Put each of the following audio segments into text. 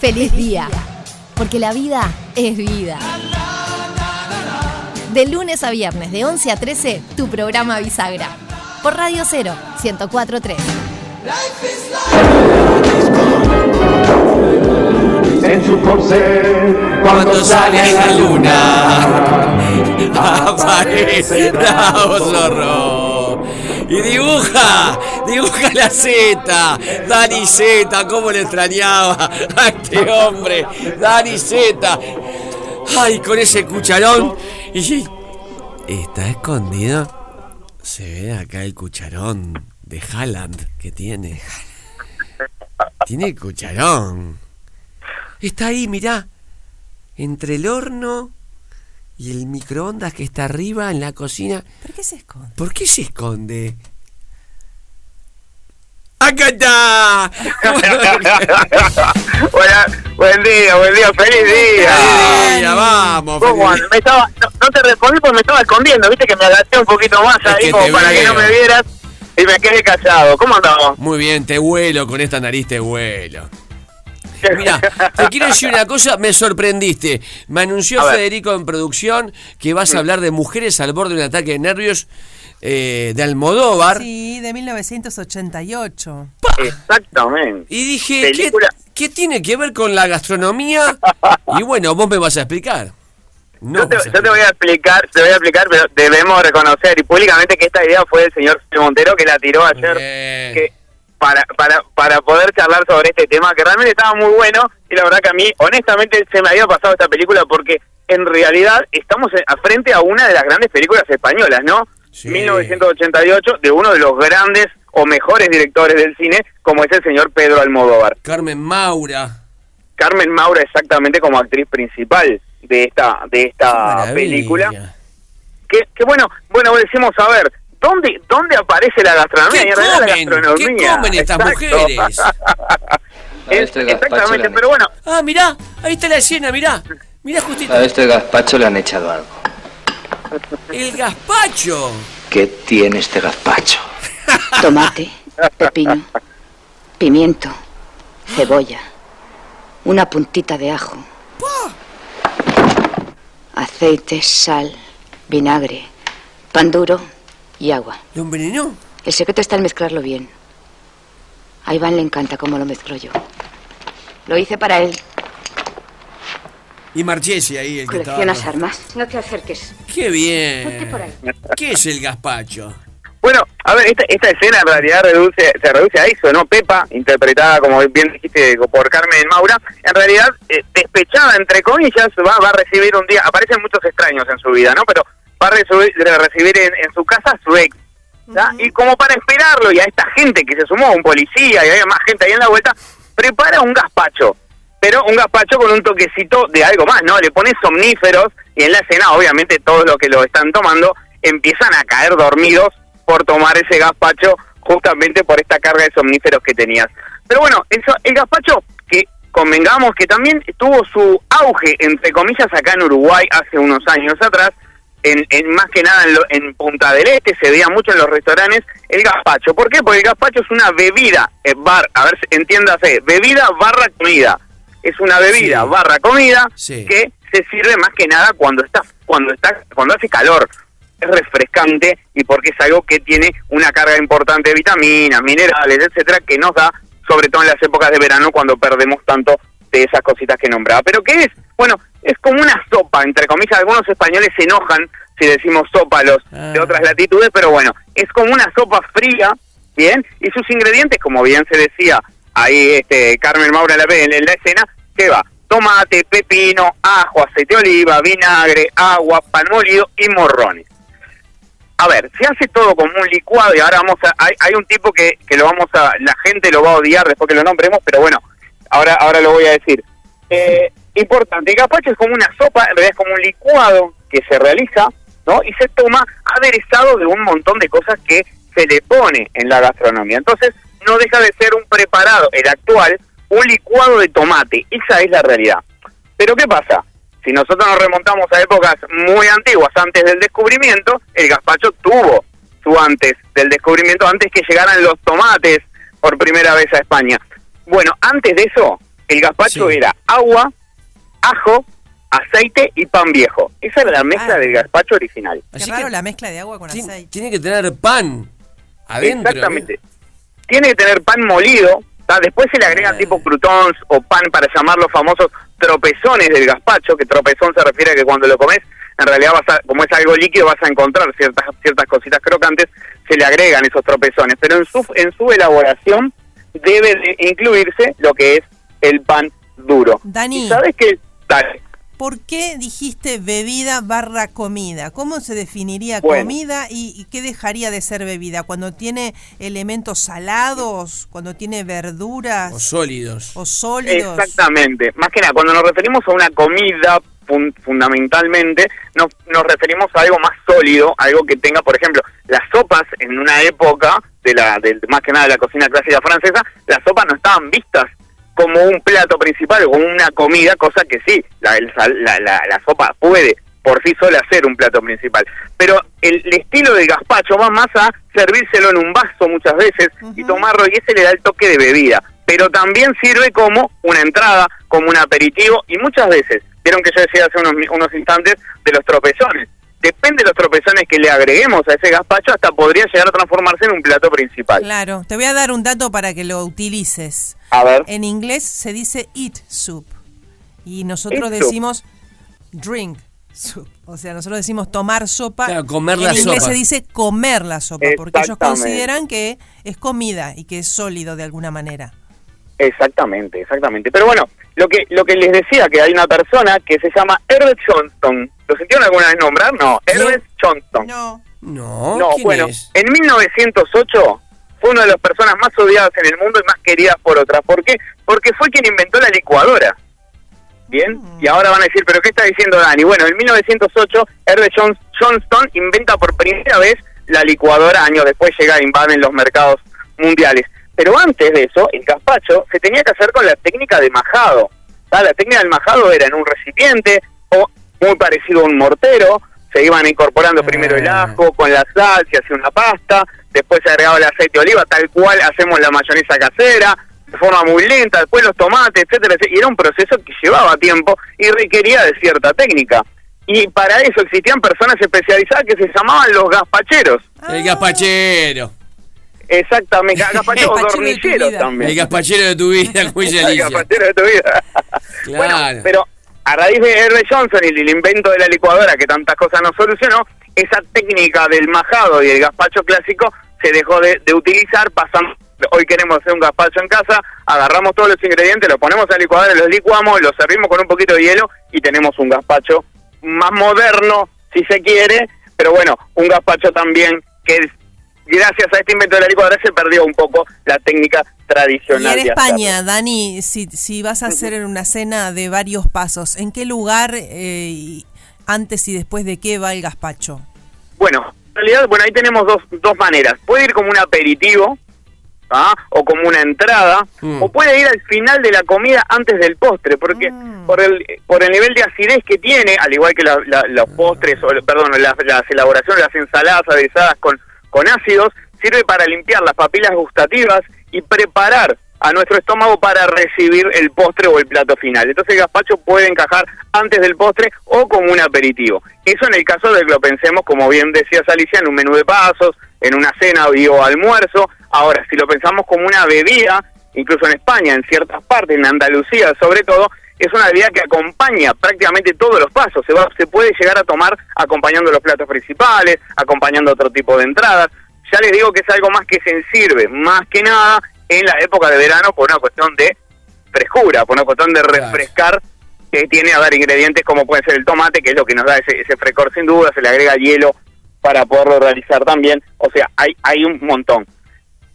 feliz día. Porque la vida es vida. De lunes a viernes, de 11 a 13, tu programa Bisagra. Por Radio 0, 1043. En su corcel, Cuando sale la luna, aparece Bravo Zorro. Y dibuja, dibuja la Z, Dani Z, cómo le extrañaba a este hombre, Dani Z. Ay, con ese cucharón. Y está escondido. Se ve acá el cucharón de Haaland que tiene. Tiene cucharón. Está ahí, mirá. Entre el horno y el microondas que está arriba en la cocina. ¿Por qué se esconde? ¿Por qué se esconde? Buena- buen día, buen día, feliz día. Vamos. ¿Cómo feliz- andas? Me estaba, no, no te respondí porque me estaba escondiendo, viste que me agaché un poquito más Es ahí como te para que no veo. me vieras y me quedé callado. ¿Cómo andamos? Muy bien, te vuelo con esta nariz, te vuelo. Mira, te quiero decir una cosa, me sorprendiste. Me anunció. Federico en producción que vas a hablar de mujeres al borde de un ataque de nervios eh, de Almodóvar. Sí, de 1988. Exactamente. Y dije, ¿qué, tiene que ver con la gastronomía? Y bueno, vos me vas a explicar. No yo, te, yo voy a explicar, te voy a explicar, pero debemos reconocer y públicamente que esta idea fue del señor Montero que la tiró ayer Bien. que para, para, para poder charlar sobre este tema, que realmente estaba muy bueno y la verdad que a mí, honestamente, se me había pasado esta película porque en realidad estamos en- a frente a una de las grandes películas españolas, ¿no? Sí. 1988, de uno de los grandes o mejores directores del cine, como es el señor Pedro Almodóvar. Carmen Maura. Carmen Maura exactamente como actriz principal de esta de esta película. Que, que bueno, bueno, decimos a ver, ¿dónde dónde aparece la gastronomía? ¿Qué Y en realidad la comen? gastronomía. ¿Qué comen estas mujeres? Es- exactamente, pero bueno, Ah, mirá, ahí está la escena, mirá. Mirá justito. A este gazpacho le han echado algo. El gazpacho. ¿Qué tiene este gazpacho? Tomate, pepino, pimiento, cebolla, una puntita de ajo, aceite, sal, vinagre, pan duro y agua. ¿Lo envenenó? El secreto está en mezclarlo bien. A Iván le encanta cómo lo mezclo yo. Lo hice para él. Y Marchesi ahí, el que estaba. Coleccionas armas. No te acerques. Qué Ponte bien. por ahí. ¿Qué es el gazpacho? bueno, a ver, esta, esta escena en realidad reduce, se reduce a eso, ¿no? Pepa, interpretada, como bien dijiste, por Carmen Maura, en realidad, eh, despechada, entre comillas, va, va a recibir un día, aparecen muchos extraños en su vida, ¿no? Pero va a recibir, en, en su casa a su ex. Y como para esperarlo y a esta gente que se sumó, un policía y había más gente ahí en la vuelta, prepara un gazpacho. Pero un gazpacho con un toquecito de algo más, ¿no? Le pone somníferos y en la escena, obviamente, todos los que lo están tomando empiezan a caer dormidos por tomar ese gazpacho justamente por esta carga de somníferos que tenías. Pero bueno, eso, el gazpacho que convengamos que también tuvo su auge, entre comillas, acá en Uruguay hace unos años atrás, en, en más que nada en, lo- en Punta del Este, se veía mucho en los restaurantes el gazpacho. ¿Por qué? Porque el gazpacho es una bebida, eh, bar, a ver, entiéndase, bebida barra comida. Es una bebida Sí. barra comida Sí. que se sirve más que nada cuando está, cuando está, cuando hace calor. Es refrescante y porque es algo que tiene una carga importante de vitaminas, minerales, etcétera, que nos da, sobre todo en las épocas de verano, cuando perdemos tanto de esas cositas que nombraba. ¿Pero qué es? Bueno, es como una sopa, entre comillas, algunos españoles se enojan si decimos sopa a los de Ah. otras latitudes, pero bueno, es como una sopa fría, ¿bien? Y sus ingredientes, como bien se decía ahí este Carmen Maura en la, en la escena, que va tomate, pepino, ajo, aceite de oliva, vinagre, agua, pan molido y morrones. A ver, se hace todo como un licuado y ahora vamos a... Hay, hay un tipo que, que lo vamos a... La gente lo va a odiar después que lo nombremos, pero bueno, ahora, ahora lo voy a decir. Eh, importante, el gazpacho es como una sopa, en realidad es como un licuado que se realiza, ¿no? Y se toma aderezado de un montón de cosas que se le pone en la gastronomía. Entonces, no deja de ser un preparado, el actual, un licuado de tomate. Esa es la realidad. Pero ¿qué pasa? Si nosotros nos remontamos a épocas muy antiguas, antes del descubrimiento, el gazpacho tuvo su antes del descubrimiento, antes que llegaran los tomates por primera vez a España. Bueno, antes de eso, el gazpacho Sí. era agua, ajo, aceite y pan viejo. Esa era la mezcla Ah. del gazpacho original. Qué Así raro que la mezcla de agua con ti- aceite. tiene que tener pan adentro. Exactamente. ¿eh? Tiene que tener pan molido. ¿tá? Después se le agregan Ah. tipo croutons o pan para llamar los famosos tropezones del gazpacho, que tropezón se refiere a que cuando lo comes, en realidad vas a, como es algo líquido, vas a encontrar ciertas ciertas cositas crocantes, se le agregan esos tropezones. Pero en su, en su elaboración debe de incluirse lo que es el pan duro. Dani. ¿Y sabes qué? Dale. ¿Por qué dijiste bebida barra comida? ¿Cómo se definiría Bueno. comida y, y qué dejaría de ser bebida? ¿Cuando tiene elementos salados? ¿Cuando tiene verduras? O sólidos. ¿O sólidos? Exactamente. Más que nada, cuando nos referimos a una comida fun- fundamentalmente, nos, nos referimos a algo más sólido, algo que tenga, por ejemplo, las sopas en una época, de la del más que nada de la cocina clásica francesa, las sopas no estaban vistas como un plato principal o como una comida, cosa que sí, la, el sal- la, la- la sopa puede por sí sola ser un plato principal. Pero el, el estilo del gazpacho va más a servírselo en un vaso muchas veces y tomarlo y ese le da el toque de bebida. Pero también sirve como una entrada, como un aperitivo y muchas veces, vieron que yo decía hace unos, unos instantes de los tropezones. Depende de los tropezones que le agreguemos a ese gazpacho, hasta podría llegar a transformarse en un plato principal. Claro, te voy a dar un dato para que lo utilices. A ver. En inglés se dice eat soup y nosotros Eat soup. decimos drink soup. O sea, nosotros decimos tomar sopa. Claro, comer en la inglés sopa. se dice comer la sopa porque ellos consideran que es comida y que es sólido de alguna manera. Exactamente, exactamente. Pero bueno, lo que lo que les decía, que hay una persona que se llama Herbert Johnston. ¿Lo sintieron alguna vez nombrar? No. Herbert Johnston. No. No, No, ¿quién bueno, es? en 1908 fue una de las personas más odiadas en el mundo y más queridas por otras. ¿Por qué? Porque fue quien inventó la licuadora. Bien, y ahora van a decir, ¿pero qué está diciendo Dani? Bueno, en 1908 Herbert John- Johnston inventa por primera vez la licuadora, años después llega e invaden los mercados mundiales. Pero antes de eso, el gazpacho se tenía que hacer con la técnica de majado. ¿tá? La técnica del majado era en un recipiente muy parecido a un mortero, se iban incorporando primero el Ah. ajo con la sal, se hacía una pasta, después se agregaba el aceite de oliva, tal cual hacemos la mayonesa casera, de forma muy lenta, después los tomates, etcétera, etcétera, y era un proceso que llevaba tiempo y requería de cierta técnica. Y para eso existían personas especializadas que se llamaban los gazpacheros. El gazpachero. Exactamente, Gazpachero de tu dormilleros vida. también. El gazpachero de tu vida, El gazpachero de tu vida. Claro. Bueno, pero a raíz de Herbert Johnson y el invento de la licuadora que tantas cosas nos solucionó, esa técnica del majado y el gazpacho clásico se dejó de, de utilizar, pasando, hoy queremos hacer un gazpacho en casa, agarramos todos los ingredientes, los ponemos a la licuadora, los licuamos, los servimos con un poquito de hielo y tenemos un gazpacho más moderno, si se quiere, pero bueno, un gazpacho también que gracias a este invento de la licuadora se perdió un poco la técnica Y tradicional. en de hacerlo. España, Dani, si, si vas a hacer una cena de varios pasos, ¿en qué lugar eh, y antes y después de qué va el gazpacho? Bueno, en realidad, bueno, ahí tenemos dos, dos maneras. Puede ir como un aperitivo, ¿ah? o como una entrada, Mm. o puede ir al final de la comida antes del postre, porque Mm. por el por el nivel de acidez que tiene, al igual que la- la- los postres, o perdón, las, las elaboraciones, las ensaladas aderezadas con, con ácidos, sirve para limpiar las papilas gustativas y preparar a nuestro estómago para recibir el postre o el plato final. Entonces el gazpacho puede encajar antes del postre o como un aperitivo. Eso en el caso de que lo pensemos, como bien decías Alicia, en un menú de pasos, en una cena o almuerzo. Ahora, si lo pensamos como una bebida, incluso en España, en ciertas partes, en Andalucía sobre todo, es una bebida que acompaña prácticamente todos los pasos. Se, va, se puede llegar a tomar acompañando los platos principales, acompañando otro tipo de entradas. Ya les digo que es algo más que se sirve, más que nada en la época de verano por una cuestión de frescura, por una cuestión de refrescar que tiene a dar ingredientes como puede ser el tomate, que es lo que nos da ese, ese frescor sin duda, se le agrega hielo para poderlo realizar también, o sea, hay, hay un montón.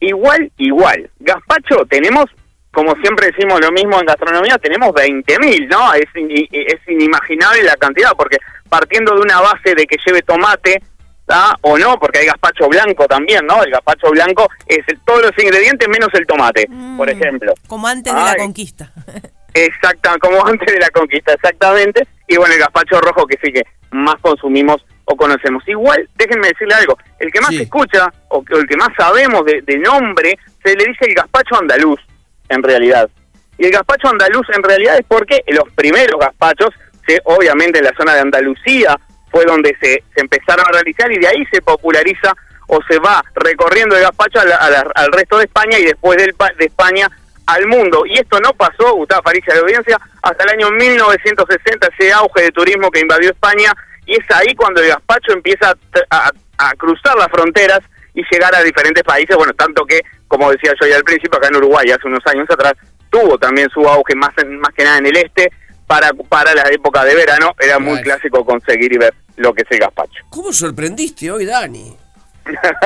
Igual, igual, gazpacho tenemos, como siempre decimos lo mismo en gastronomía, tenemos 20.000, ¿no? Es, in- es inimaginable la cantidad, porque partiendo de una base de que lleve tomate, ¿tá? o no, porque hay gazpacho blanco también, ¿no? El gazpacho blanco es el- todos los ingredientes menos el tomate, por Mm, ejemplo. Como antes de la conquista. Exacta, como antes de la conquista, exactamente. Y bueno, el gazpacho rojo que sí que más consumimos o conocemos. Igual, déjenme decirle algo, el que más Sí. se escucha o, que- o el que más sabemos de, de nombre, se le dice el gazpacho andaluz, en realidad. Y el gazpacho andaluz en realidad es porque los primeros gazpachos, se, obviamente en la zona de Andalucía, fue donde se, empezaron a realizar y de ahí se populariza o se va recorriendo el gazpacho al resto de España y después del, de España al mundo. Y esto no pasó, Gustavo Faricia de audiencia, hasta el año 1960, ese auge de turismo que invadió España, y es ahí cuando el gazpacho empieza a cruzar las fronteras y llegar a diferentes países, bueno, tanto que, como decía yo ya al principio, acá en Uruguay hace unos años atrás, tuvo también su auge más, en- más que nada en el este, para, para la época de verano, era muy clásico conseguir y ver lo que es el gazpacho. ¿Cómo sorprendiste hoy, Dani?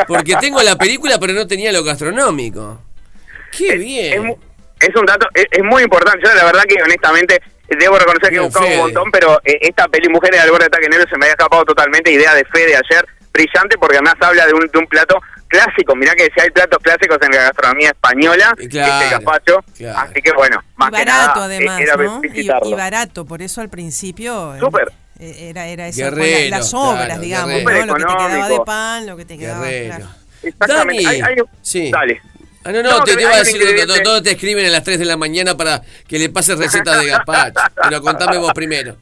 Porque tengo la película, pero no tenía lo gastronómico. Qué Es- bien. Es, un dato, es, es muy importante. Yo la verdad que honestamente debo reconocer que he buscado un montón, pero eh, esta peli Mujeres al borde de ataque negro se me había escapado totalmente. Idea de Fede ayer, brillante, porque además habla de un, de un plato clásico. Mirá que si hay platos clásicos en la gastronomía española, Y claro, este gazpacho. claro. Así que bueno, más y que barato nada, además, eh, era ¿no? Y, visitarlo. y barato, por eso al principio eh, Súper. eh, era, era eso, Guerrero, con la- las obras, claro, digamos, guerrero. ¿no? Lo que te quedaba de pan, lo que te quedaba. Guerrero. claro. Exactamente. Dani, Hay- hay un- sí. Dale. Ah, no, no, No, te, que te iba a decir, todos te escriben a las 3 de la mañana para que le pases recetas de gazpacho. Pero contame vos primero.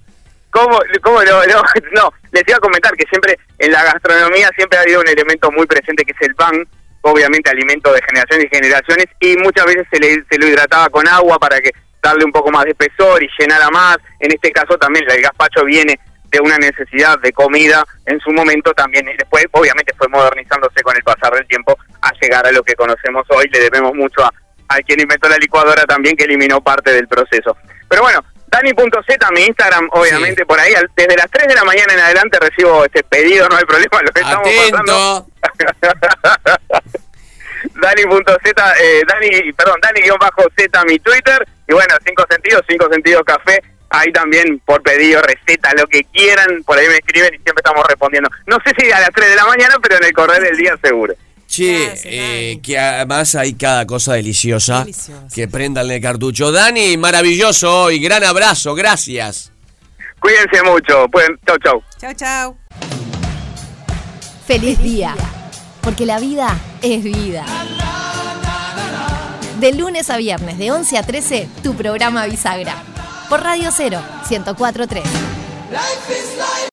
¿Cómo, cómo no, no, no, les iba a comentar que siempre en la gastronomía siempre ha habido un elemento muy presente que es el pan, obviamente alimento de generaciones y generaciones, y muchas veces se, le, se lo hidrataba con agua para que darle un poco más de espesor y llenara más. En este caso también el gazpacho viene de una necesidad de comida en su momento también, y después obviamente fue modernizándose con el pasar del tiempo a llegar a lo que conocemos hoy, le debemos mucho a, a quien inventó la licuadora también que eliminó parte del proceso. Pero bueno, Dani.z, mi Instagram, obviamente, por ahí, al- desde las 3 de la mañana en adelante recibo este pedido, no hay problema, lo que estamos pasando. Atento. Dani.z, eh, Dani, perdón, Dani-Z mi Twitter, y bueno, 5 sentidos, 5 sentidos café, ahí también por pedido, receta, lo que quieran, por ahí me escriben y siempre estamos respondiendo. No sé si a las 3 de la mañana, pero en el correr del día seguro. Che, Gracias, eh, que además hay cada cosa deliciosa. Deliciosa. Que prendan el cartucho. Dani, maravilloso hoy. Gran abrazo, gracias. Cuídense mucho, pueden, chau chau. Chao, chao. Feliz día, porque la vida es vida. De lunes a viernes, de 11 a 13, tu programa Bisagra. Por Radio 0, 104.3. Life is like